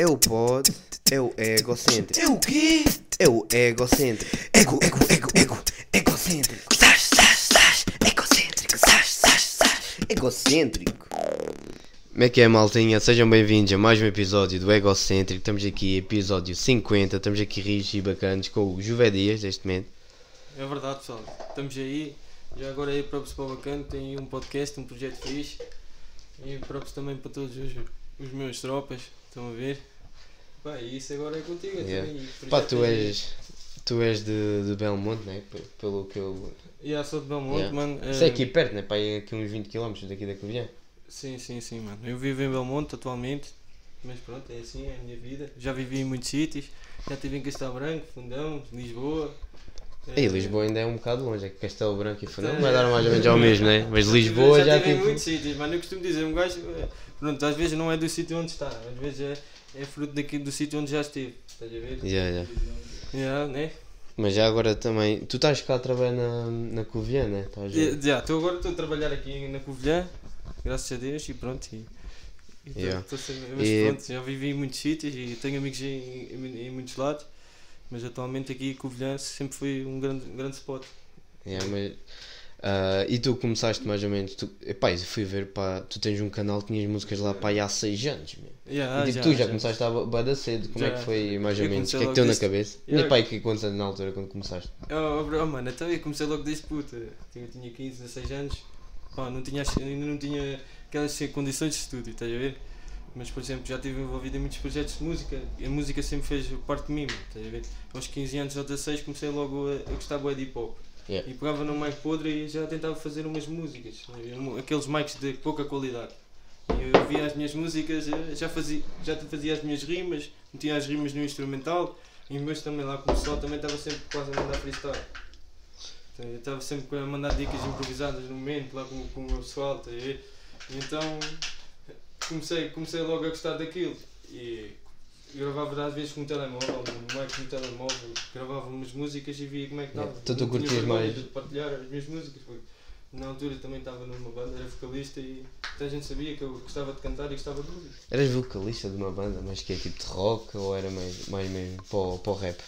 É o pod, é o egocêntrico. É o quê? É o egocêntrico. Ego, ego, ego, ego, egocêntrico. Sás, sás, sás, egocêntrico. Sás, sás, sás. Egocêntrico. Como é que é, maltinha? Sejam bem-vindos a mais um episódio do Egocêntrico. Estamos aqui, episódio 50. Estamos aqui rios e bacanas com o Juvé Dias, neste momento. É verdade, pessoal. Estamos aí. Já agora aí para o bacana. Tem um podcast, um projeto fixe. E próprios também para todos os, os meus tropas. Estão a ver? E isso agora é contigo Yeah. também. e Pá, tu és, tu és de, de Belmonte, né? P- Pelo que eu. Yeah, sou de Belmonte, Yeah. mano. Isso é Eh, aqui perto, né? Pá, é aqui uns 20 km daqui da Covilhã. Sim, sim, sim, mano. Eu vivo em Belmonte atualmente. Mas pronto, é assim, é a minha vida. Já vivi em muitos sítios. Já estive em Castelo Branco, Fundão, Lisboa. Aí, Eh, Lisboa ainda é um bocado longe, é que Castelo Branco e Fundão É. vai dar mais ou menos ao mesmo, né? Mas Lisboa já, já tive em tipo. muitos sítios, mano. Eu costumo dizer, um gajo, eh, pronto, às vezes não é do sítio onde está, às vezes é, é fruto daqui, do sítio onde já esteve. Estás a ver? Yeah, yeah. Yeah, né? Mas já agora também. Tu estás cá a trabalhar na, na Covilhã, né? Estás E- Já, estou agora estou a trabalhar aqui na Covilhã, graças a Deus, e pronto. E, e tô- Yeah. tô sempre- mas E- pronto, já vivi em muitos sítios e tenho amigos em, em, em muitos lados, mas atualmente aqui Covilhã sempre foi um grande, grande spot. Yeah, mas, ah, e tu começaste mais ou menos. Tu, epá, eu fui ver, pá, tu tens um canal que tinhas músicas lá pá, há 6 anos. Yeah, e tipo, tu já, começaste a bada cedo, como é Já. que foi mais ou menos? O que é que teu na cabeça? Yeah. E pá, e que quantos anos na altura quando começaste? Oh, bro, mano, então eu comecei logo desde puta. Eu tinha 15, 16 anos. Pá, não tinha, ainda não tinha aquelas condições de estúdio, estás a ver? Mas, por exemplo, já estive envolvido em muitos projetos de música e a música sempre fez parte de mim, estás a ver? Aos 15 anos ou 16 comecei logo a, a gostar de hip hop. Yeah. E pegava num mic podre e já tentava fazer umas músicas, aqueles mics de pouca qualidade. E eu via as minhas músicas, eh, já fazia, já fazia as minhas rimas, metia as rimas no instrumental e depois também lá como sol também estava sempre quase a mandar freestyle. Então, Eu estava sempre a mandar dicas improvisadas no momento, lá com, com o meu pessoal, tá ver? E então comecei, comecei logo a gostar daquilo. E gravava às vezes com o telemóvel, no mic no telemóvel, gravava umas músicas e via como é que estava. Yeah. Então tu curtias mais- de partilhar as minhas músicas. porque Na altura também estava numa banda, era vocalista e toda a gente sabia que eu gostava de cantar e gostava de música. Eras vocalista de uma banda, mas que é tipo de rock ou era mais, mais mesmo para o, para o rap?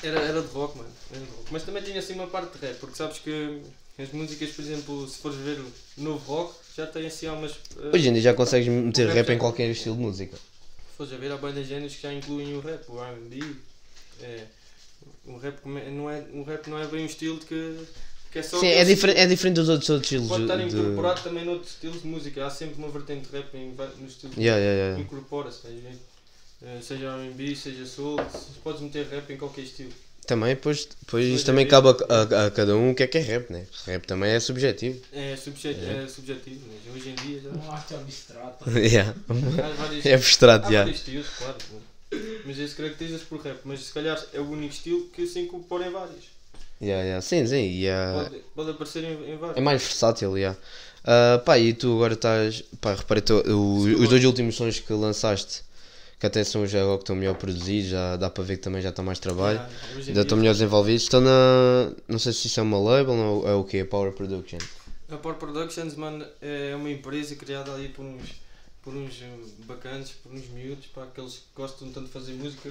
Era, era de rock, mano. Era de rock. Mas também tinha assim uma parte de rap, porque sabes que as músicas, por exemplo, se fores ver o novo rock, já tem assim algumas. eh, Hoje em dia já consegues meter o rap rap em já- qualquer estilo de música. Se fores a ver, há bandas géneros que já incluem o rap, o RB. É, o rap não é, o rap não é bem um estilo que, que é só. Sim, é diferente, é diferente dos outros, outros estilos Pode estar de... incorporado também noutros estilos de música. Há sempre uma vertente de rap em, no estilo. Yeah, yeah, yeah. Incorpora-se? Eh, Seja RB, seja soul, podes meter rap em qualquer estilo. Também, depois Pois isto é, também é. cabe a, a- a cada um o que é que é rap, né? Rap também é subjetivo. É, subjet, É. é subjetivo, mas hoje em dia já. Um arte abstrato. yeah. Vários, É abstrato, há já. vários estilos, claro. Mas esse caracteriza-se por rap, mas se calhar é o único estilo que se incorpora em vários. Yeah, yeah. Sim, sim. e, ah, Pode, pode aparecer em, em vários. é mais versátil, yeah. Ah, pá, e tu agora estás. Pá, reparei, tu, o- os dois últimos sons que lançaste, que até são já agora que estão melhor produzidos, já dá para ver que também já está mais trabalho. Ah, em Ainda estão melhores envolvidos. Estão na. Não sei se isso é uma label ou é o quê? Power Production. A Power Productions, mano, é uma empresa criada ali por uns, por uns eh, bacanas, por uns miúdos, para aqueles que gostam tanto de fazer música,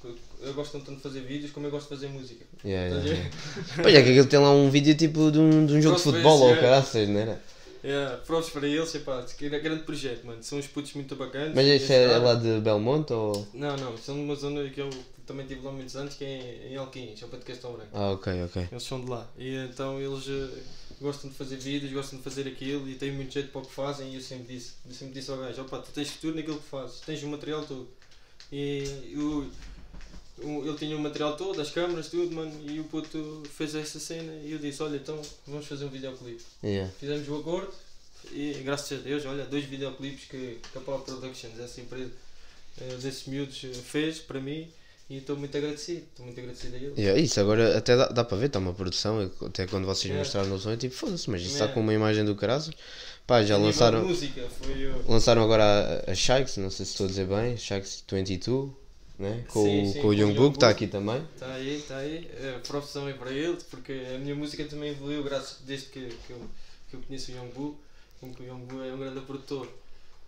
que gostam tanto de fazer vídeos como eu gosto de fazer música. Yeah, Estás a yeah. Pois é, que aquilo tem lá um vídeo tipo de um, de um jogo de futebol ou yeah. caraças, não era? Yeah, props para eles, epá, que é grande projeto, mano. São uns putos muito bacanas. Mas isso é, é lá de Belmonte ou. Não, não, são de uma zona que eu também tive lá muitos anos, que é em Alquins, ao pé de Castelo Branco. Ah, ok, ok. Eles são de lá. E então eles eh, gostam de fazer vídeos, gostam de fazer aquilo e têm muito jeito para o que fazem. E eu sempre disse, eu sempre disse ao gajo: opa, tu tens futuro naquilo que fazes, tens o material todo. E o, o- ele tinha o material todo, as câmaras, tudo, mano. E o puto fez essa cena. E eu disse: olha, então vamos fazer um videoclipe. Yeah. Fizemos o acordo e graças a Deus, olha, dois videoclipes que, que a Power Productions, essa empresa eh, desses miúdos, eh, fez para mim e estou muito agradecido, estou muito agradecido a eles. Yeah, isso agora até dá, dá para ver, está uma produção, eu- até quando vocês Yeah. mostraram no som, eu tipo, foda-se, mas isso está Yeah. com uma imagem do caralho. Pá, já lançaram, música, foi o. lançaram agora a, a Shikes, não sei se estou a dizer bem, Shikes 22, né? com, Sim, o- sim, com o o Youngbook. está aqui também. Está aí, está aí. Props também para ele, porque a minha música também evoluiu graças desde que, que, eu, que eu conheço o que o Young Boo é um grande produtor.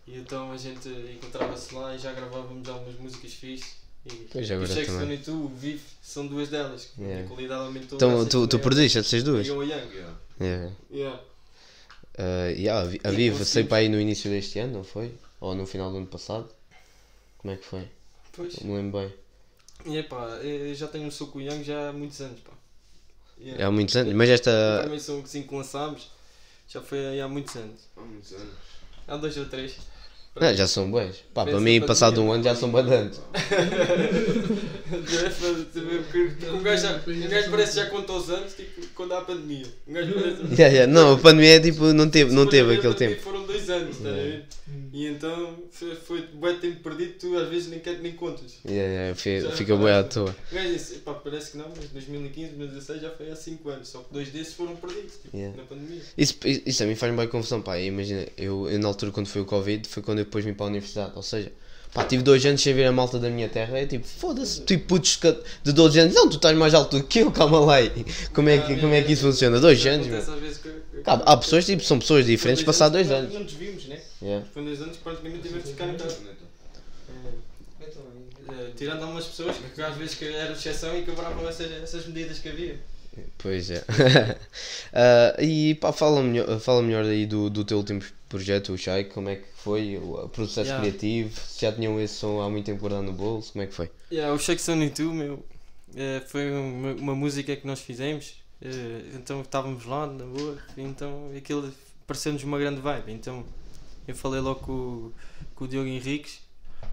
E então a gente encontrava-se lá e já gravávamos algumas músicas fixes. E Pois, o agora Shakes também. Stone e tu, o Vive, são duas delas. que Yeah. A qualidade aumentou. Então, tu, tu produziste essas duas? e ao Young. Yeah. Yeah. Yeah. Uh, yeah, a Vi- a E Viva saiu para aí no início deste ano, não foi? Ou no final do ano passado? Como é que foi? Pois. Não me lembro bem. E epá, eu já tenho um som com o Young já há muitos anos, pá. Yeah. É há muitos anos, mas esta. primeiro som que sim que lançámos já foi há muitos anos. Há muitos anos. Há dois ou três. Não, já são boas. Pá, para mim, para passado um ano já são bastante. um gajo, um parece já conta os anos, tipo, quando há a pandemia. Um gajo parece. Yeah, yeah. Não, a pandemia é tipo, não teve, não teve aquele tempo. Foram dois anos, estás a ver? E então foi, foi bué tempo perdido, tu às vezes nem, quer, nem contas. Yeah, yeah, fica boa à toa. Disse, pá, parece que não, mas 2015, 2016 já foi há 5 anos, só que dois desses foram perdidos, tipo, Yeah. na pandemia. Isso, isso a mim faz-me bem confusão, pá. Imagina, eu, eu na altura quando foi o Covid foi quando eu depois vim para a universidade. Ou seja, pá, tive dois anos sem ver a malta da minha terra. É tipo, foda-se, tipo putos de de 12 anos. Não, tu estás mais alto do que eu, calma lá. aí. Como é que, como é que isso funciona? Dois anos, meu. Cá, Há pessoas, tipo, são pessoas diferentes Dois passar dois nós anos. Não nos vimos, né? Yeah. Foi dois anos que praticamente tivemos de ficar em casa. Eh, tirando algumas pessoas que às vezes eram exceção e quebravam essas, essas medidas que havia. Pois é. Ah, e pá, fala melhor, fala melhor aí do, do teu último projeto, o Shai, como é que foi o processo Yeah. criativo, se já tinham esse som há muito tempo guardado no bolso, como é que foi? Yeah, o Shake Sony 2, meu, eh, foi uma, uma música que nós fizemos. eh, então estávamos lá, na boa, então aquilo pareceu-nos uma grande vibe. Então eu falei logo com, com o Diogo Henriques,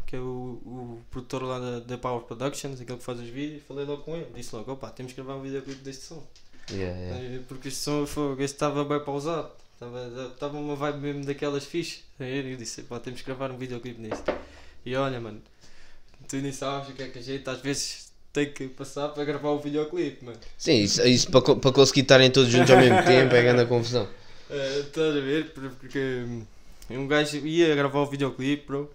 que é o, o produtor lá da, da Power Productions, aquele que faz os vídeos. Falei logo com ele, disse logo: opa, temos que gravar um videoclipe deste som. Yeah, yeah. Porque este som foi, este estava bem pausado. Estava, estava uma vibe mesmo daquelas fixe. Aí Eu disse, pá, temos que gravar um videoclipe nisto. E olha, mano, tu nem sabes o que é que a gente às vezes tem que passar para gravar o videoclipe, mano. Sim, isso, isso para, para conseguir estarem todos juntos ao mesmo tempo é grande a confusão. Eh, Estás a ver? Por- Porque hum, um gajo ia gravar o videoclipe, bro.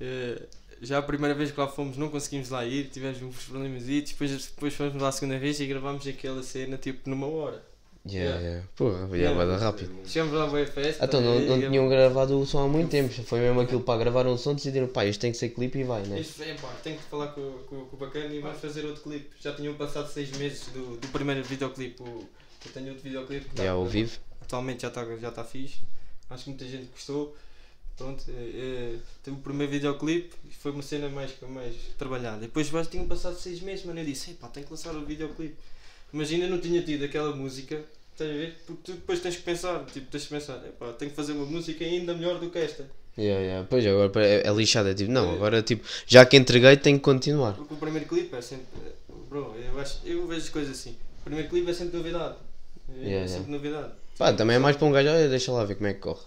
Eh, já a primeira vez que lá fomos não conseguimos lá ir, tivemos uns problemas e depois, depois fomos lá a segunda vez e gravámos aquela cena tipo numa hora. Yeah, Yeah. yeah. Porra, yeah, Yeah. vai dar rápido. Chegamos lá a festa. Então não, e- não e- tinham gravado o som há muito tempo, foi mesmo aquilo para gravar um som, decidiram, pá, isto tem que ser clipe e vai, né? Isto é, pá, tenho que falar com, com, com o bacana e vamos fazer outro clipe. Já tinham passado seis meses do, do primeiro videoclipe. Eu tenho outro videoclipe que Já tá- ao vivo. atualmente já está já tá fixe. Acho que muita gente gostou. Pronto, é, é, teve o primeiro videoclipe e foi uma cena mais, mais trabalhada. Depois já tinham passado seis meses, mano. Eu disse, pá, tenho que lançar o videoclipe. Imagina, não tinha tido aquela música, estás a ver? Porque tu depois tens que pensar, tipo, tens que pensar, pá, tenho que fazer uma música ainda melhor do que esta. Yeah, yeah. Pois agora é, é lixado, é tipo, não, agora tipo, já que entreguei tenho que continuar. Porque o primeiro clipe é sempre. Bro, eu, acho, eu vejo as coisas assim. O primeiro clipe é sempre novidade. É Yeah, sempre novidade. Pá, também é mais para um gajo, olha, deixa lá ver como é que corre.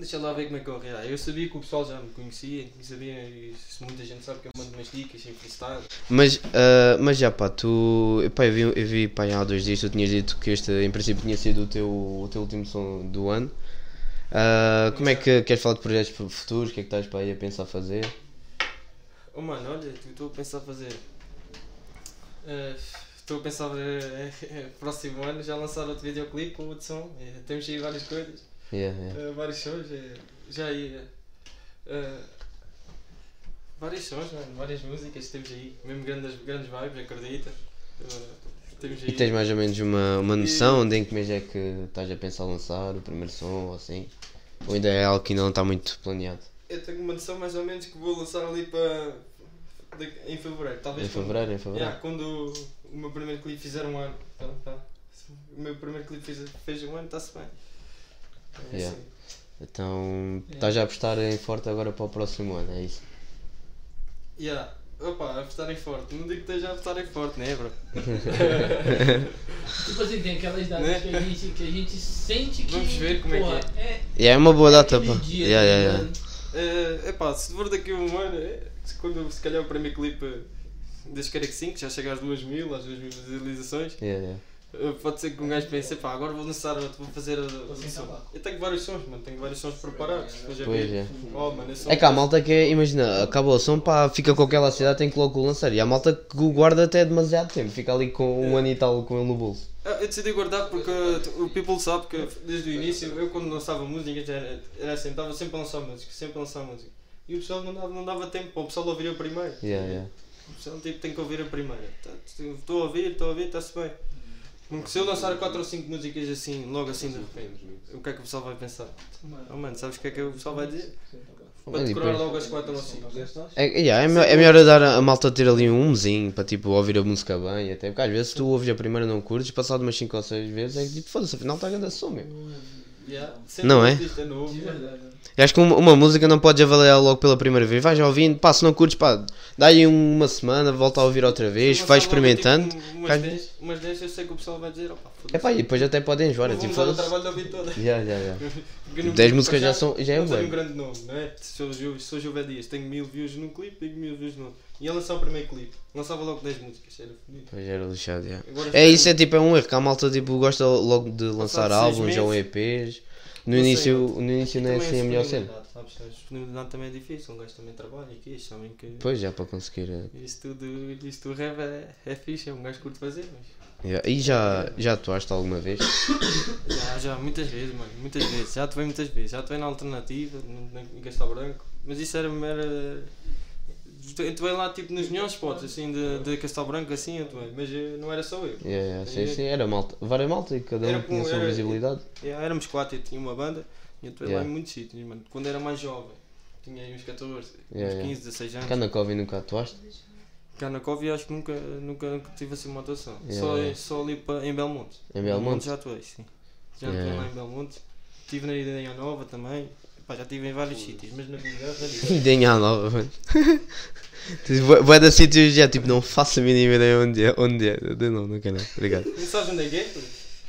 Deixa lá ver como é que corre. Ah, Eu sabia que o pessoal já me conhecia e sabia, e se muita gente sabe que eu mando umas dicas em freestyle. Mas, ah, mas já pá, tu. Pá, eu vi, eu vi pá, há dois dias tu tinhas dito que este em princípio tinha sido o teu, o teu último som do ano. Ah, como é que queres falar de projetos futuros? O que é que estás para aí a pensar fazer? Oh mano, olha, estou a pensar fazer. eh, Estou a pensar eh, eh, próximo ano já lançar outro videoclipe com outro som. Eh, temos aí várias coisas. Yeah, yeah. Eh, vários sons, eh, já ia. eh, vários sons, mano, várias músicas temos aí, mesmo grandes, grandes vibes, acredita. Temos aí. E tens mais ou menos uma, uma noção de em que mês é que estás a pensar lançar o primeiro som ou assim? Ou ainda é algo que ainda não está muito planeado? Eu tenho uma noção mais ou menos que vou lançar ali para. em fevereiro, talvez. Em quando- fevereiro, em fevereiro? Yeah, quando o meu primeiro clipe fizer um ano. Então, tá. O meu primeiro clipe fez, fez um ano, está-se bem. É Yeah. assim. Então estás a apostar em forte agora para o próximo ano, é isso? Yeah. Opa, apostarem forte. Não digo que esteja a apostarem forte, né, bro? Tipo assim, tem aquelas datas Né? que, a gente, que a gente sente que. Vamos ver como é que porra, é. E é uma boa data aquele para. dia, Yeah, tá yeah, yeah. É epá, se for daqui a um ano, é, se quando se calhar o primeiro clipe das que 5, já chega às 2 mil, às 2 mil visualizações, Yeah, yeah. Eh, pode ser que um gajo pense, pá, agora vou lançar outro, vou fazer o sem som. Eu tenho vários sons, mano, tenho vários sons preparados. Pois é. Oh, mano, É que há malta que é, imagina, acaba o som, pá, fica com aquela ansiedade, tem que logo o lançar. E há malta que o guarda até demasiado tempo, fica ali com um ano e tal com ele no bolso. Ah, Eu decidi guardar porque o people sabe que desde o início, eu quando lançava música era assim, estava sempre a lançar música, sempre a lançar música. E o pessoal não dava, não dava tempo para o pessoal ouvir a primeira. Yeah, yeah. O pessoal tipo, tem que ouvir a primeira. Tá, Estou a ouvir, estou a ouvir, está-se bem. Porque se eu lançar 4 ou 5 músicas assim, logo assim de repente, o que é que o pessoal vai pensar? Oh mano, sabes o que é que o pessoal vai dizer? Para decorar depois- logo as 4 ou 5. É, yeah, é, melhor, é melhor dar a, a malta ter ali um mesinho para tipo ouvir a música bem, até porque às vezes tu ouves a primeira e não curtes, passado umas 5 ou 6 vezes é que tipo, foda-se, afinal está a grande som, meu. Não é? Artista novo. Eu acho que uma, uma música não podes avaliar logo pela primeira vez, vais ouvindo, pá, se não curtes, pá, dá aí uma semana, volta a ouvir outra vez, vai logo, experimentando. Tipo, umas faz- 10, umas 10 eu sei que o pessoal vai dizer, opa, É pá, e depois até podem enjoar, é tipo, dar o trabalho de ouvir todas. Já. Porque no 10 clipe, músicas já são- já é um grande nome, não é? Sou Juve Dias, tenho mil views num clipe, tenho mil views no outro. E ia lançar o primeiro clipe, lançava logo 10 músicas, era fodido. Pois era lixado, já. Agora É isso, é tipo, é um erro, que a malta tipo, gosta logo de lançar Passado seis álbuns ou meses. EPs. No Não sei, início, no início não é Também assim a melhor cena. sabes? A disponibilidade também é difícil, um gajo também trabalha e que isto, sabem que Pois, já para conseguir. é. isto tudo, isto do rap é, é fixe, é um gajo que curte fazer, mas Yeah. E já, já atuaste alguma vez? já, já, muitas vezes, mano, muitas vezes, já atuei muitas vezes, já atuei na alternativa, no- na- em Castelo Branco, mas isso era, era atuei lá tipo nos melhores spots assim de, de Castelo Branco assim atuei, mas eh, não era só eu. Yeah, yeah, sim, sim, era malta. Várias malta e cada um tinha a sua era- visibilidade. Yeah, éramos quatro e tinha uma banda e atuei lá Yeah. em muitos sítios, mano, quando era mais jovem, tinha aí uns 14, uns Yeah, yeah. 15, 16 anos. Cá na Covid nunca atuaste? Cá na Cove acho que nunca, nunca, nunca tive assim uma atuação. Só, só ali pa- em Belmonte. Em Belmonte? já atuei, sim. Já atuei lá em Belmonte. Estive na Ideia Nova também. Pá, já estive em vários sítios, mas na Guilherme. Denha nova, mano. Vai dar sítios já, tipo, não faço a mínima ideia onde é. Onde é. Eu Não, não quero. Obrigado. Não sabes onde é que é?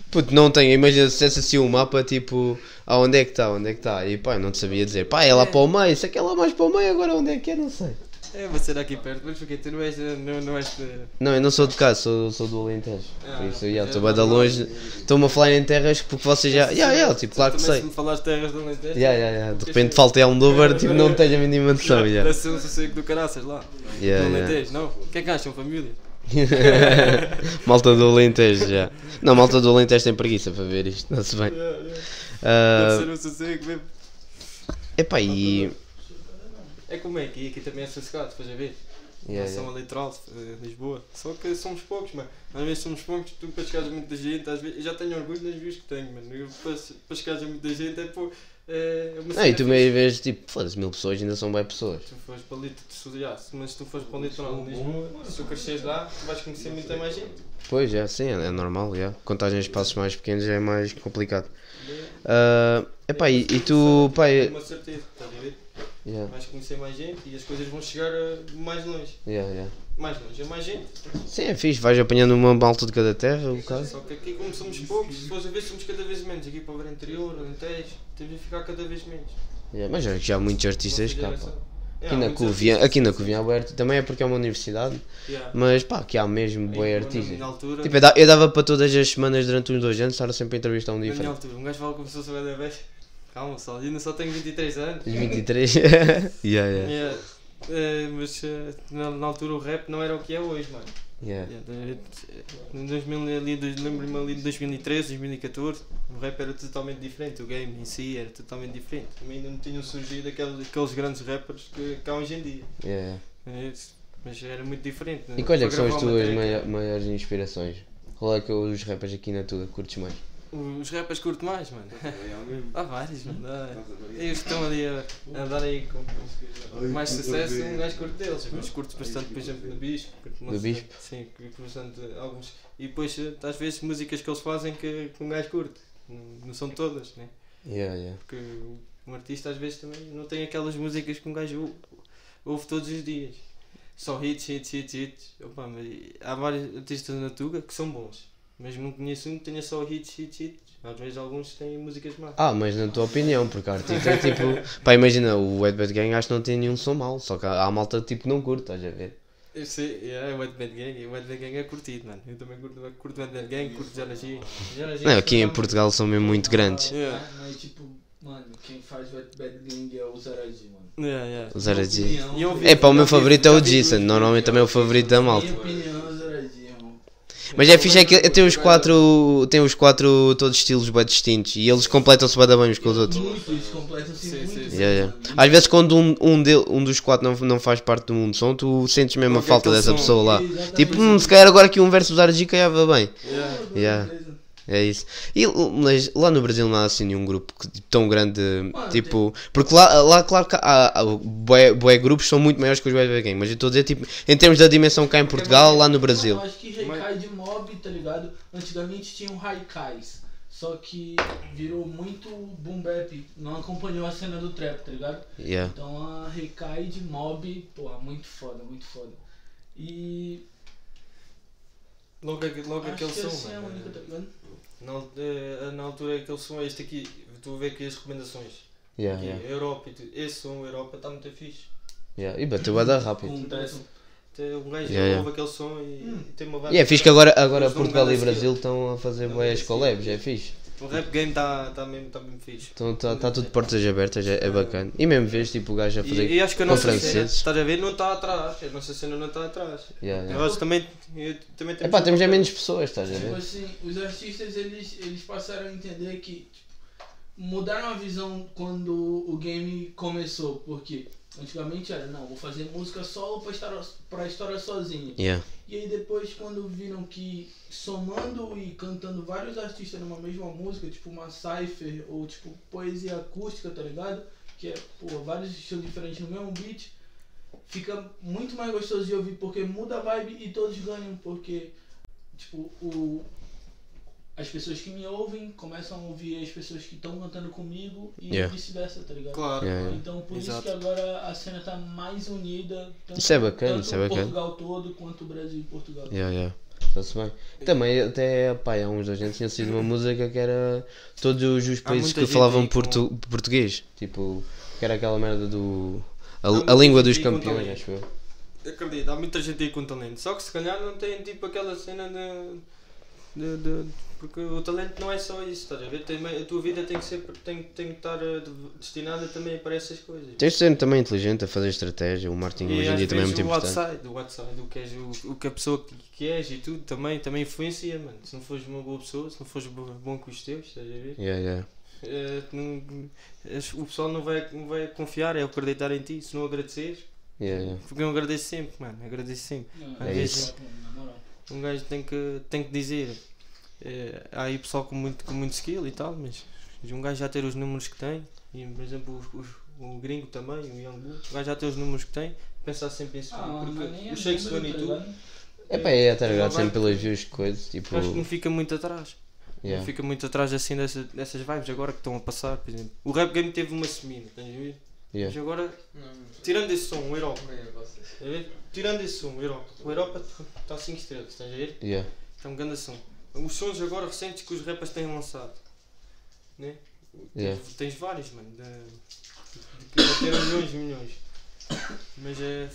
Puto, não tenho. Imagina se dissesse assim um mapa, tipo, ah, onde é que está, onde é que está. E pá, eu não te sabia dizer, pá, é lá É. para o meio, se é que é lá mais para o meio, agora onde é que é, não sei. É, vou ser aqui perto, mas porque tu não és. Não, não és de... Não, eu não sou de cá, sou, sou do Alentejo. Ah, Por isso, é já, estou bem longe. Estou-me a falar em terras porque vocês já. Já, já, tipo, claro que sei. Se me falares terras do Alentejo. Já, já, já. De repente falta Almodóvar, tipo, não tenho a mínima noção. Deve ser um sossego do caraças lá. Yeah, do yeah. Alentejo, não? O que é que acham, família? malta do Alentejo, já. Não, malta do Alentejo tem preguiça para ver isto, não se bem. Yeah, yeah. Ah, Deve ser um sossego mesmo. epá, e. É como é que aqui também é sossegado, depois a ver. Yeah, São yeah. a literal, Lisboa. Só que somos poucos, mano. Às vezes somos poucos, tu para chegares a muita gente, às vezes, eu já tenho orgulho nas views que tenho, mano. Eu, para, para chegares a muita gente é pô. É uma Não, e tu meio vês, tipo, foda-se, mil pessoas ainda são bem pessoas. Tu fores para se- mas se tu fores para o litoral de Lisboa, se tu cresceres lá, tu vais conhecer muita mais gente. Pois, já, sim, é, é normal, já. Contagem de espaços mais pequenos é mais complicado. Ah, epá, e, e tu, pá, Tenho é- uma certeza, estás a ver? Yeah, Vais conhecer mais gente e as coisas vão chegar a mais longe. yeah, yeah. Mais longe, a mais gente. Sim, é fixe, vais apanhando uma malta de cada terra, o caso. Só que aqui, como somos poucos, se fores a ver, somos cada vez menos. Aqui para o interior, Alentejo, temos de ficar cada vez menos. Yeah, mas já, já há muitos artistas cá. É, Aqui na Covilhã, aqui na Covilhã arti- também é porque é uma universidade, mas pá, aqui há mesmo boi artistas. Tipo, eu da- eu dava para todas as semanas durante uns dois anos estar sempre a entrevistar um na minha diferente. altura, um gajo fala como se fosse o. Calma, só, ainda só tenho 23 anos. Os 23. yeah, yeah. Yeah. Eh, mas eh, na, na altura o rap não era o que é hoje, mano. yeah. Yeah, Em 2000, ali, lembro-me ali de 2013, 2014, o rap era totalmente diferente, o game em si era totalmente diferente. Também ainda não tinham surgido aqueles, aqueles grandes rappers que, há hoje em dia. yeah. Isso. Mas era muito diferente. né? E quais é que são as tuas maiores inspirações? Qual é que é os rappers aqui na tua curtes mais? Os rappers curto mais, mano. Há vários, mano. Há- Eles estão ali a, a dar aí com mais sucesso, um gajo curto deles. Mas curto bastante, por exemplo, do Bispo. curto Do Bispo? Sim, curto bastante alguns. E depois, eh, às vezes, músicas que eles fazem que, que um gajo curte. Não, são todas, né? Yeah, yeah. Porque um artista às vezes também não tem aquelas músicas que um gajo ou- ouve todos os dias. Só hits, hits, hits, hits. Opa, mas há vários artistas na Tuga que são bons. Mas não conheço um que tenha só hits, hits, hits. Às vezes alguns têm músicas más. Ah, mas na tua opinião, porque a artista é tipo. Pá, imagina, o Ed Bad Gang acho que não tem nenhum som mau, só que há, há malta tipo que não curte, estás a ver? Eu sei, yeah, o Ed Bad Gang, o Ed Bad Gang é curtido, mano. Eu também curto, curto o Ed Bad Gang, curto Zara G. Não, é aqui em Portugal são mesmo muito grandes. Yeah. Mas tipo, mano, quem faz o Wet Bad Gang é o Zaragi, mano. Yeah, yeah. O Zara G. E eu vi- É pá, o meu favorito é o Jason, normalmente também é o favorito da malta. Minha opinião é o Zaragi, mano. Mas é fixe é que tem os quatro. Tem os quatro todos estilos bem distintos e eles completam-se bem bem uns com os outros. Muito, eles completam-se Sim, muito. sim, sim. Yeah, yeah. Às vezes quando um, um, del- um dos quatro não, não faz parte do mundo som, tu sentes mesmo a falta dessa pessoa lá. Tipo, hum, se calhar agora aqui um versus RG caiava bem. Yeah. É isso. E, mas lá no Brasil não há assim nenhum grupo tão grande, tipo... Porque lá, lá claro que há, há bué grupos são muito maiores que os Bad Gang, mas eu estou a dizer, tipo, em termos da dimensão cá em Portugal, lá no Brasil. Eu acho que Haikai de mob, tá ligado? Antigamente tinham Haikais. Só que virou muito boom bap. Não acompanhou a cena do trap, tá ligado? Yeah. Então a Haikai de mob, pô, muito foda, muito foda. E. Logo, logo acho aquele que som, é mano. Na, eh, na altura aquele som é este aqui. Estou a ver aqui as recomendações. Yeah, Aqui, yeah, Europa e. Esse som, Europa, está muito fixe. yeah. E bateu a dar rápido. Com um Um gajo Yeah, ouve aquele som e, Hum. e tem uma vibe. E é fixe que agora, agora Portugal e Brasil estão a fazer boas collabs, é fixe. O rap game está tá mesmo, tá mesmo fixe. Então está tá tudo de portas abertas, é, é bacana. E mesmo vês tipo o gajo a fazer E, e acho que a nossa cena, estás a ver, não está atrás. A nossa cena não está atrás. Yeah, yeah. Nós também, eu- também temos. Epá, temos é menos pessoas, estás a Tipo ver? assim, os artistas eles, eles passaram a entender que tipo, mudaram a visão quando o game começou, porque antigamente era, não, vou fazer música solo pra história, pra história sozinho. Yeah. E aí depois quando viram que somando e cantando vários artistas numa mesma música, tipo uma cypher ou tipo poesia acústica, tá ligado? Que é, pô, vários estilos diferentes no mesmo beat, fica muito mais gostoso de ouvir porque muda a vibe e todos ganham, porque tipo, o as pessoas que me ouvem começam a ouvir as pessoas que estão cantando comigo e Yeah. vice-versa, tá ligado? Claro. Yeah, yeah. Então por Exato. isso que agora a cena tá mais unida. Tanto, Isso é bacana, tanto isso é bacana. Portugal todo quanto o Brasil e Portugal. Yeah, yeah. Está-se bem. Também, até pá, há uns dois anos tinha sido uma música que era todos os países que falavam aí com- portu- português. Tipo, que era aquela merda do. A, a língua dos campeões, acho eu. Acredito, há muita gente aí com talento. Só que se calhar não tem tipo aquela cena de. de, de- porque o talento não é só isso, estás a ver? Tem- a tua vida tem que, ser, tem, tem que estar eh, de- destinada também para essas coisas. Tens de ser também inteligente a fazer estratégia. O marketing hoje em dia também é muito o importante. outside, o outside, o que, és, o, o que a pessoa que, que és e tudo também, também influencia, mano. Se não fores uma boa pessoa, se não fores bo- bom com os teus, estás a ver? Yeah, yeah. Eh, não- o pessoal não vai, não vai confiar, é acreditar em ti. Se não agradeceres, Yeah, yeah. porque eu agradeço sempre, mano. Agradeço sempre. Não, É isso. Um gajo tem que, tem que dizer. Eh, há aí pessoal com muito, com muito skill e tal, mas um gajo já ter os números que tem, e por exemplo os- os- o gringo também, o Young Bull, o gajo já ter os números que tem, pensar sempre em seguir. Ah, porque é o Shakes número, e tá tudo, ligado? É pá, é até Ela ligado sempre pelas views, coisas. Tipo, acho que não fica muito atrás. yeah. Não fica muito atrás assim dessa, dessas vibes agora que estão a passar, por exemplo. O rap game teve uma semina, estás a ver? Yeah. Mas agora, tirando esse som, o Europa, a ver? Tirando esse som, o Europa, o Europa está 5 estrelas, estás a ver? Yeah. É um grande som. Os sons agora recentes que os rappers têm lançado. Né? Yeah. Tens, tens vários, mano. De, de bateram milhões e milhões. Mas é.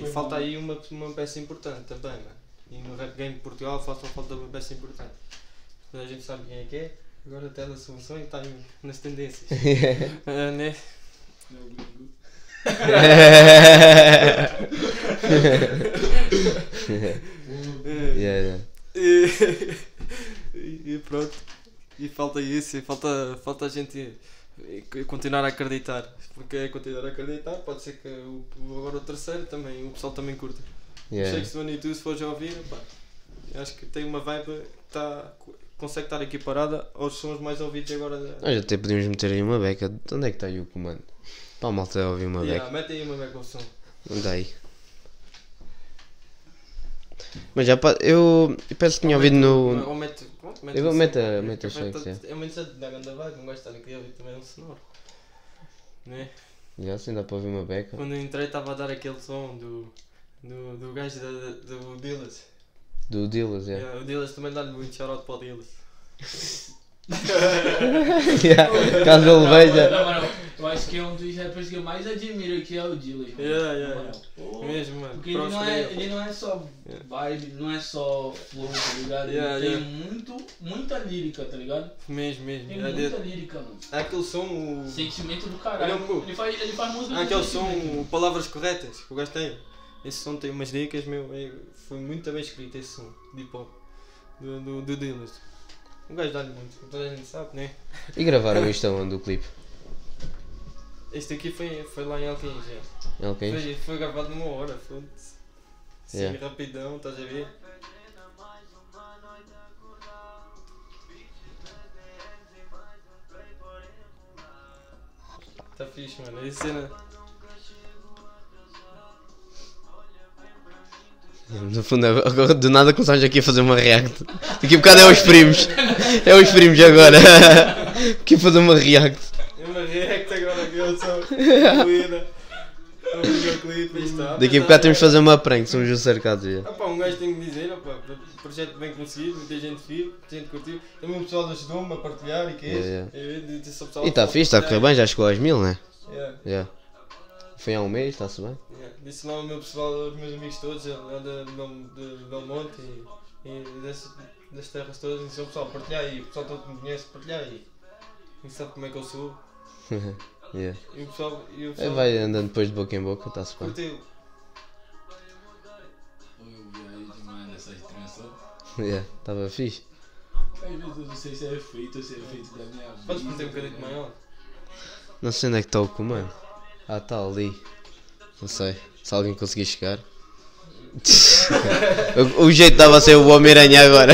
E falta aí uma, uma peça importante também, mano. E no rap game de Portugal falta, falta uma peça importante. Toda a gente sabe quem é que é. Agora até a solução e está aí nas tendências. Ah, né? É, Yeah, yeah. E, pronto. E falta isso, e falta, falta a gente continuar a acreditar. Porque é continuar a acreditar, pode ser que o, agora o terceiro também, o pessoal também curta. Yeah. Shakes One e tu, se fores a ouvir, pá, acho que tem uma vibe que tá, consegue estar equiparada aos sons mais ouvidos agora. Nós até podíamos meter aí uma beca. De onde é que está aí o comando? Para a malta ouvir uma yeah, beca. mete aí uma beca ao som. Está aí. Mas já pá, eu, eu penso que tinha ouvido no. Ou mete, pronto, mete Eu vou- som, mete a porque Shakes, É muito certo da grande vibe, não gosto de estar aqui a ouvir também um sonoro. Né? Já assim dá para ouvir uma beca. Quando eu entrei estava a dar aquele som do, do, do gajo da, da- do Dillas. Do Dillas, é. Yeah, o Dillas também dá-lhe muito shout para o Dillas. Yeah. Caso ele veja. Na moral, eu acho que é um dos rappers que eu mais admiro que é o Dillas. mano. Yeah, yeah, moral. Pô, Mesmo, mano. Porque ele não, é, ele. ele não é só Yeah. vibe, não é só flow, tá ligado? Yeah, ele yeah. tem muito, muita lírica, tá ligado? Mesmo, mesmo. Tem É muita de- lírica, mano. Há aquele som, o... Sentimento do Ele é caralho. um cu. Ele faz, ele faz música com aquele som, Palavras Corretas, que o gajo tem. Esse som tem umas dicas, meu. é- foi muito bem escrito esse som, de hip hop. do, do, do Dillas. Um gajo dá-lhe muito, toda a gente sabe, né? E gravaram isto aonde, o clipe? Este aqui foi, foi lá em Alquim já. É ok? Foi, foi gravado numa hora, foda-se. Sim, Yeah. rapidão, estás a ver? Tá fixe, mano. Essa cena. No fundo, agora do nada começámos aqui a fazer uma react. Daqui a bocado é os primos. É os primos agora. Aqui a fazer uma react. É uma react agora que eu sou. É um. Daqui a bocado temos de fazer uma prank, somos os cercados. já. Pá, um gajo tem que dizer, ah, pá, o projeto bem conseguido, muita gente viu, muita gente curtiu. Também o pessoal ajudou-me a partilhar e que é Yeah, isso. É, pessoal E está fixe, está a correr bem, já chegou aos mil, né? Yeah, Já. Foi há um mês, está-se bem. yeah. Disse lá ao meu pessoal, aos meus amigos todos, lá de, de, de Belmonte e, e desse, das terras todas, disse ao pessoal, partilhar aí, o pessoal todo que me conhece, partilhar aí. E sabe como é que eu sou. Yeah. E o pessoal, e o É, pessoal vai andando depois de boca em boca, está-se bem. curtiu. Eu vi aí demais nessa trança. Yeah, Estava fixe. Às vezes eu não sei se é feito ou se é feito da minha vida. Podes meter um bocadinho maior? Não sei onde é que está o comando. Ah, está ali. Não sei. Se alguém conseguir chegar. o, o jeito estava a ser o Homem-Aranha agora.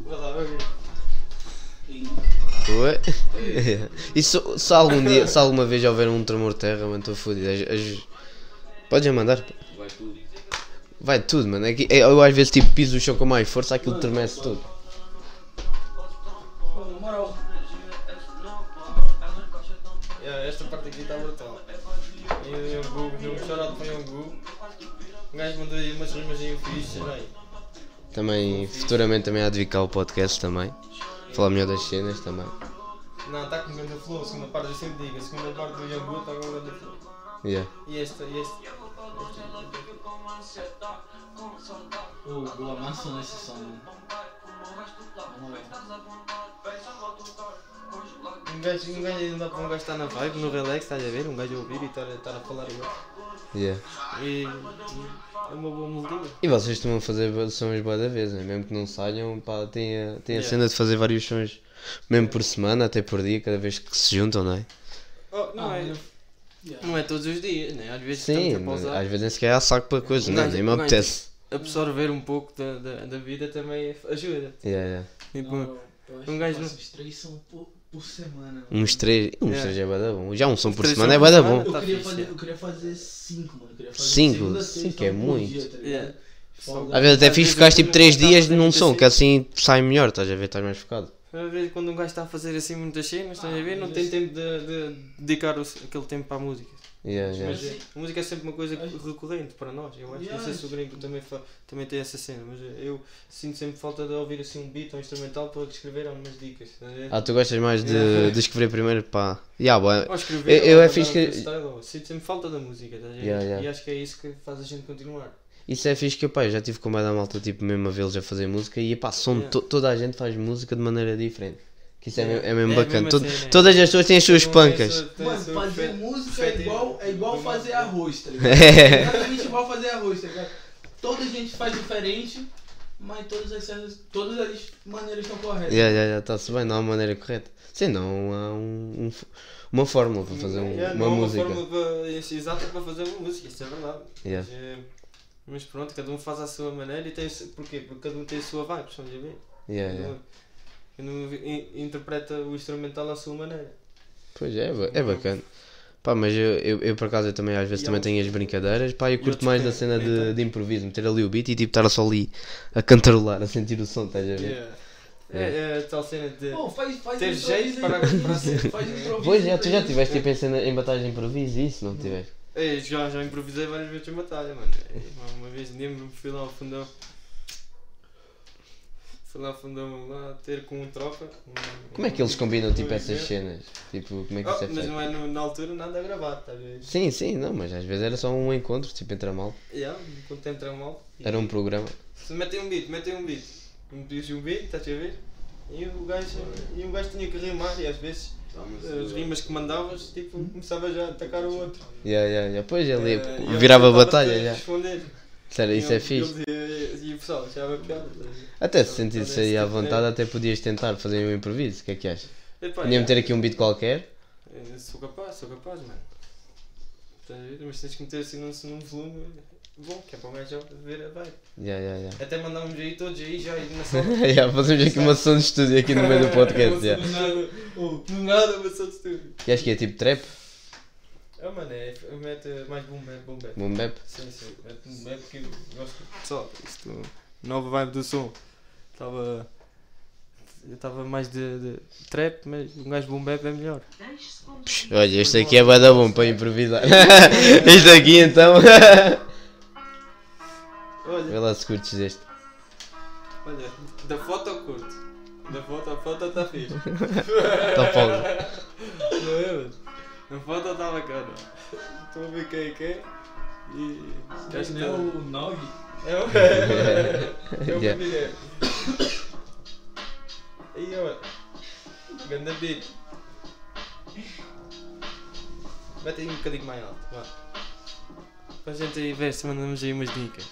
Vai lá, vai. Ué? E se, se algum dia, se alguma vez houver um tremor de terra, mano, estou fodido. As- as- Podes já mandar? Vai tudo. Vai tudo, mano. É que, é- eu às vezes tipo piso o chão com mais força, aquilo tremece tudo. Esta parte aqui está brutal. E o Yongu, deu um chorado para o Yongu. O gajo mandou aí umas rimas aí fixe, bem. Também, futuramente também há de vir cá o podcast também. Falar melhor das cenas também. Não, está com grande flow, a segunda parte eu sempre digo, a segunda parte do Yongu está com grande flow. Yeah. E esta, e esta. Boa massa nesse som. Na moral. Um gajo, um gajo ainda dá para um gajo estar na vibe, no relax, estás a ver? Um gajo a ouvir e estar, estar a falar igual. Yeah. E, e é uma boa melodia. E vocês costumam fazer sons boa da vez, né? mesmo que não saiam, pá, tem a, tem a Yeah. cena de fazer vários sons, mesmo por semana, até por dia, cada vez que se juntam, não é? Oh, não, Ah, é, yeah. não é todos os dias, né? Às vezes Sim, a pausar. às vezes nem sequer há saco para coisas, Um não, gajo- nem me um apetece. Absorver um pouco da, da, da vida também ajuda. Yeah, yeah. Tipo, Não, um gajo uns três são por, semana. mano. Uns três, uns três é bué da bom. Já um som por semana é por bué da semana. bom. Eu Tá queria, fazer, é. eu queria fazer cinco, mano. Eu queria fazer Cinco? segunda, Cinco é muito. dia, tá? Yeah. Folga. Às vezes até vezes ficar tipo quando 3 não dias num som, assim. que assim sai melhor, estás a ver, estás mais focado. Às vezes quando um gajo está a fazer assim muitas cenas, estás a ver, não tem tempo de, de dedicar aquele tempo para a música. Yeah, yeah. Mas a música é sempre uma coisa recorrente para nós. Eu acho, não sei se o gringo também, também tem essa cena, mas eu sinto sempre falta de ouvir assim um beat ou um instrumental para escrever algumas dicas. ver? Ah, tu gostas mais de, Yeah. de escrever primeiro, pá. Yeah. Ou escrever, eu- eu é fixe que- Sinto sempre falta da música, estás a ver? Yeah, yeah. E acho que é isso que faz a gente continuar. Isso é fixe que pá, eu já tive com mais da malta, tipo, mesmo a vê-los a fazer música e pá, som, Yeah. to- toda a gente faz música de maneira diferente. Que isso é, Yeah. mesmo- é mesmo É a bacana. mesma To- cena, é. Todas as pessoas têm as suas pancas. Mano, fazer música é igual, é igual fazer arroz, tá ligado? É. Exatamente igual fazer arroz, tá ligado? Toda gente faz diferente, mas todas as, todas as maneiras estão corretas. Já, já, já, está-se bem, não há uma maneira correta. Sim, não há um, um uma fórmula para fazer um- Yeah, uma não há música. Uma fórmula para- exata para fazer uma música, isso é verdade. Yeah. Mas, eh, mas pronto, cada um faz à sua maneira e tem. Porquê? Porque cada um tem a sua vibe, estás a ver? Yeah, yeah. In- interpreta o instrumental à sua maneira. Pois é, é é bacana. Pá, mas eu, eu, eu, por acaso eu também às vezes E também tenho as brincadeiras, pá, eu curto mais que da cena de, de improviso, meter ali o beat e tipo estar só ali a cantarolar, a sentir o som, estás a ver? Yeah. É, é tal cena de. Pô, faz, faz Ter improviso jeito para- para ser- Faz improviso Pois é, tu já tiveste tipo em, cena, em batalhas de improviso e isso, não tiveste? É, já, já improvisei várias vezes em batalha, mano. É, Uma, uma vez lembro-me, fui lá ao fundão. Fui lá fundão lá ter com um tropa. um- Como é que eles combinam tipo um essas evento. cenas? Tipo, como é que Oh, isso é mas feito? não é no- na altura nada gravado, tá a ver? Sim, sim, não, mas às vezes era só um encontro, tipo entre a mal. Yeah, quando entra mal. Era um programa. Se metem um beat, metem um beat. Me pedis um beat, estás a ver? E o gajo, e o gajo tinha que rimar e às vezes as rimas que mandavas, tipo, começava já a atacar o outro. Yeah, yeah, yeah. Pois ele Eh, ele virava batalha já. responder. Sério, isso é fixe. E o pessoal achava piada. Até se sentisse aí à vontade, até podias tentar fazer um improviso. O que é que achas? Podia meter aqui um beat qualquer. Eh, Sou capaz, sou capaz, mano. Mas tens que meter assim num, volume bom, que é para o gajo ver a vibe. Yeah, yeah, yeah. Até mandámos aí todos aí já aí na sala. yeah, fazemos aqui uma sessão de estúdio aqui no meio do podcast. Yeah. nada, oh, do nada, uma sessão de estúdio. E acho que é tipo trap, Ah, mano, é, mete mais boom bap, boom bap. boom bap. Sim, sim, mete boom bap que eu gosto. Pessoal, isto, nova vibe do som. Estava. Eu estava mais de, de trap, mas um gajo boom bap é melhor. Olha, este aqui é bué da bom para improvisar. este aqui então. Olha, Vê lá se curtes este. olha, da foto eu curto. Da foto, a foto está fixe. Tá fogo. Não é, mano? Na foto está bacana. Estou a ver quem é quem. E. Acho que Não é o Nog? É o. É o Yeah. Guilherme. Aí, ó. Ganda beat. Mete aí um bocadinho mais alto, vá. Para a gente aí ver se mandamos aí umas dicas.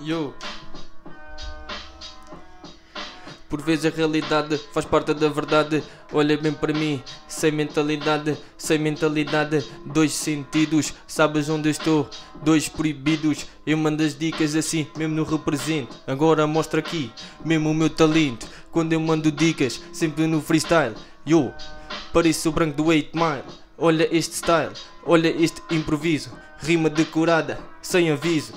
Yo. Por vezes a realidade faz parte da verdade. Olha bem para mim, sem mentalidade, sem mentalidade. Dois sentidos, sabes onde estou? Dois proibidos. Eu mando as dicas assim, mesmo no represento. Agora mostra aqui, mesmo o meu talento. Quando eu mando dicas, sempre no freestyle. Yo, pareço o branco do 8 Mile. Olha este style, olha este improviso. Rima decorada, sem aviso,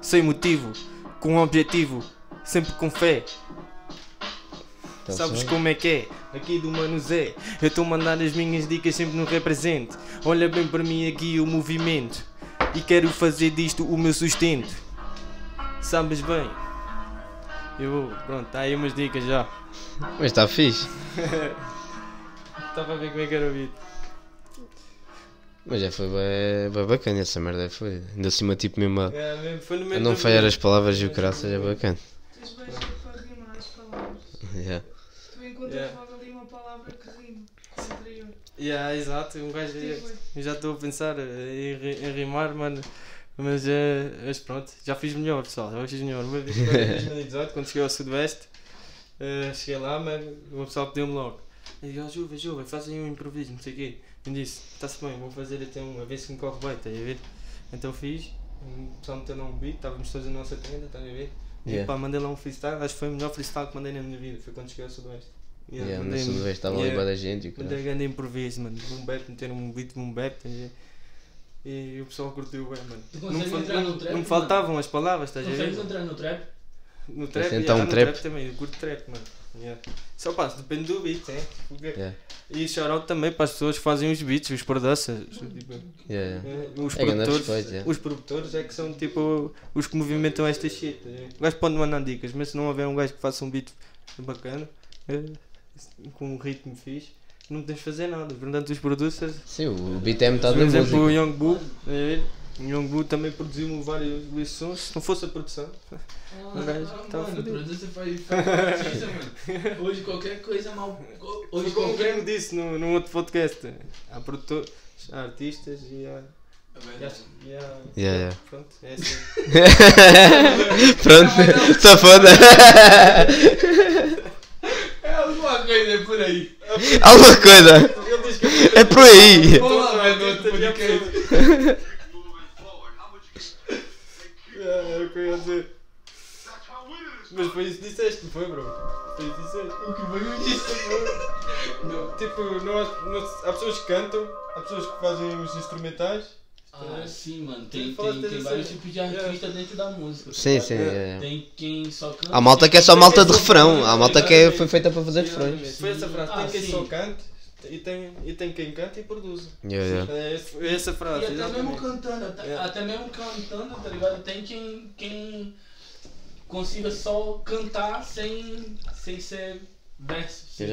sem motivo, com objetivo, sempre com fé. Tá Sabes certo? como é que é? Aqui do Mano Zé, eu estou a mandar as minhas dicas sempre no represente. Olha bem para mim aqui o movimento e quero fazer disto o meu sustento. Sabes bem? Eu, pronto, tá aí umas dicas já. Mas está fixe. Estava a ver como é que era o beat. Mas já foi bem, bem bacana essa merda. Foi. Ainda acima, tipo, mesmo a, É, mesmo, foi no a não falhar as palavras e o caraças é bacana. Tens bem para rimar as palavras. Yeah. Encontras Yeah. logo ali uma palavra que com anterior. Yeah, exato, um gajo. Eu já estou a pensar em, em rimar, mano. Mas, eh, mas pronto, já fiz melhor, pessoal. Já fiz melhor. Uma vez, em 2018, quando cheguei ao Sudoeste, eh, cheguei lá, mano. O pessoal pediu-me logo. Eu disse: Ó, Juve, Juve, faz aí um improviso, não sei o quê. Eu disse: Está-se bem, vou fazer até um, a ver se me corre bem, estás a ver? Então fiz. O pessoal meteu lá um beat, estávamos todos na nossa tenda, estás a ver? E Yeah. pá, mandei lá um freestyle. Acho que foi o melhor freestyle que mandei na minha vida. Foi quando cheguei ao Sudoeste. Yeah, Yeah, no mandei- Sudoeste estava ali yeah. bué da gente e Mandei grande improviso, mano. Boom bap, meteram um beat boom bap. tá? E o pessoal curtiu bem, mano. Tu Não, consegues fa- entrar não- no trap, não me mano? faltavam as palavras, estás a ver? Consegues entrar no trap? No trap, Então, yeah, no trap. trap também, eu curto trap, mano. Yeah. Só pá, depende do beat, é? Porque- Yeah. E shout também para as pessoas que fazem os beats, os producers. Tipo, Yeah, yeah. eh, os É produtores. respeito, yeah. Os produtores é que são tipo os que movimentam esta shit. tá? O gajo pode mandar dicas, mas se não houver um gajo que faça um beat bacana, eh, com um ritmo fixe, não tens de fazer nada. Portanto, os producers Sim, o beat é metade por da exemplo, o música. Young Boo, o Young Boo também produziu vários sons. Se não fosse a produção, Ah, O gajo mano. Hoje qualquer coisa mal. Hoje como qualquer. quem disse no, no outro podcast, há produtores, há artistas e há. E há Yeah, yeah. Pronto, é assim. Pronto, só foda. É alguma coisa por aí. Alguma coisa. Ele diz que É por aí. Vamos lá, velho, no outro podcast. É, era o que eu ia dizer. Mas foi isso que disseste, não foi, bro? Foi isso que disseste. O que foi eu disse? Não, tipo, não, há- não- há pessoas que cantam, há pessoas que fazem os instrumentais. Ah, sim, mano. Tem, tem, tem vários tipos de artistas dentro da música. tá Sim, sim. é, é. Tem quem só canta. Há malta que é só malta quem de refrão. canta, Há malta que é, foi feita para fazer refrões. Foi essa frase. Ah, tem quem sim. só canta e tem, e tem quem canta e produz. Yeah, yeah. É é essa frase. E até mesmo cantando, até, É. até mesmo cantando, tá ligado? Tem quem, quem consiga só cantar sem, sem ser verso, sem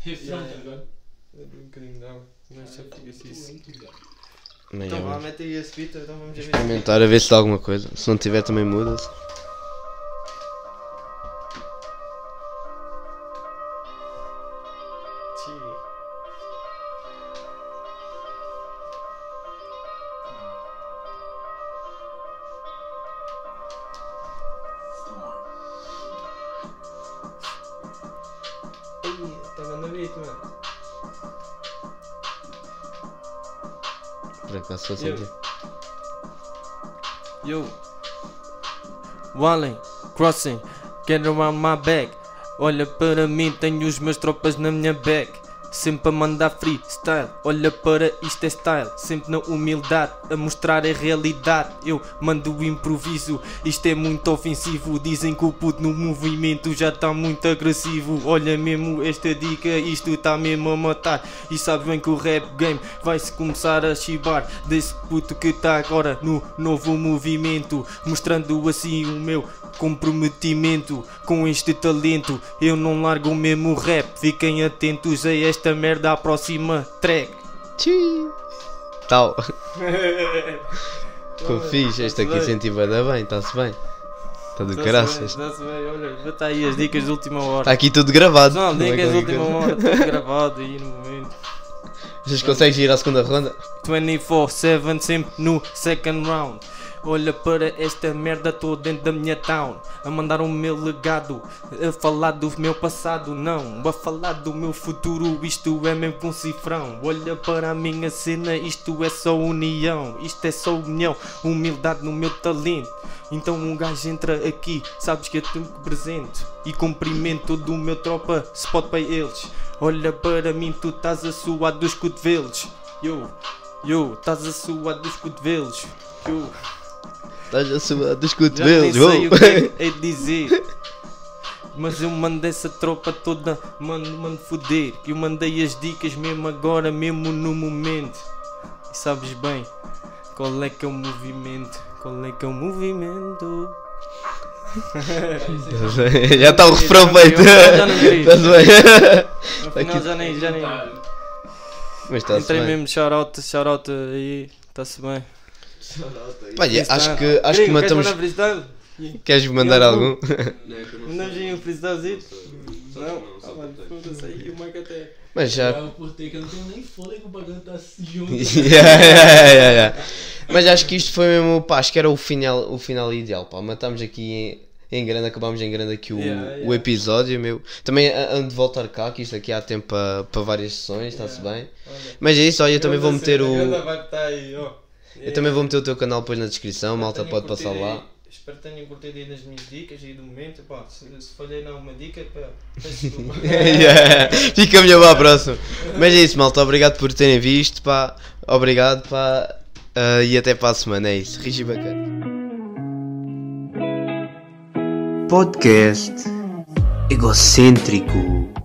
refrão, Yeah, tá ligado? É um bocadinho água. Mas só fica assim. Mas Então é vá, mete aí esse beat, então vamos ver. Experimentar a ver se dá alguma coisa. Se não tiver também muda-se. Tchê. Ih, tá dando mano. Eu. senti. Yo. Wallen, crossing, get around my back. Olha para mim, tenho os meus tropas na minha back. Sempre a mandar freestyle, olha para isto é style. Sempre na humildade, a mostrar a realidade. Eu mando o improviso, isto é muito ofensivo. Dizem que o puto no movimento já está muito agressivo. Olha mesmo esta dica, isto está mesmo a matar. E sabes bem que o rap game vai-se começar a chibar. Desse puto que está agora no novo movimento. Mostrando assim o meu comprometimento com este talento. Eu não largo o mesmo rap. Fiquem atentos a esta merda, a próxima track. Tchii. Tal. Ficou fixe. Este aqui bem. senti bem, está-se bem. Está de graças. Está-se bem, olha, bota aí as dicas de última hora. Está aqui tudo gravado. Não, é dicas de última coisa. hora, tudo gravado aí no momento. Vocês conseguem ir à segunda ronda? 24-7 sempre no second round. Olha para esta merda, tô dentro da minha town. A mandar o meu legado, a falar do meu passado, não. A falar do meu futuro, isto é mesmo um cifrão. Olha para a minha cena, isto é só união. Isto é só união, humildade no meu talento. Então um gajo entra aqui, sabes que eu te presente E cumprimento todo o meu tropa, spot para eles Olha para mim, tu estás a suar dos cotovelos Yo, yo, estás a suar dos cotovelos Yo, Estás a suar dos já nem sei o que é que de dizer. Mas eu mando essa tropa toda, mando, mando foder Eu mandei as dicas mesmo agora, mesmo no momento. E sabes bem, qual é que é o movimento? Qual é que é o movimento? Já está o refrão feito. Já não bem. Afinal já nem, já nem. Mas está-se Entrei bem. mesmo shout-out, shout-out aí, está-se bem Pá, yeah, acho que, acho que matamos. mandar freestyle? Queres mandar Eu algum? Mandamos aí um freestylezinho? Não? Ah, foda-se aí, o Mike até Mas já. Eu eu não tenho nem fôlego pra cantar junto. Yeah, yeah, yeah, yeah. Mas acho que isto foi mesmo, pá, acho que era o final, o final ideal, pá. Matámos aqui em, em grande, acabámos em grande aqui o, Yeah, yeah. o episódio, meu. Também ando de voltar cá, que isto aqui há tempo para para várias sessões, está-se bem. Mas é isso, olha, eu também vou meter o. Vai estar aí, ó. Eu também vou meter o teu canal depois na descrição, malta pode passar aí- lá. Espero que tenham curtido aí nas minhas dicas aí do momento. Pá, se, se falhei em alguma dica, pá. Yeah, Fica melhor para a próxima. Mas é isso, malta. Obrigado por terem visto. Pá. Obrigado. Pá. Ah, e até para a semana. É isso. Rigi bacana. Podcast egocêntrico.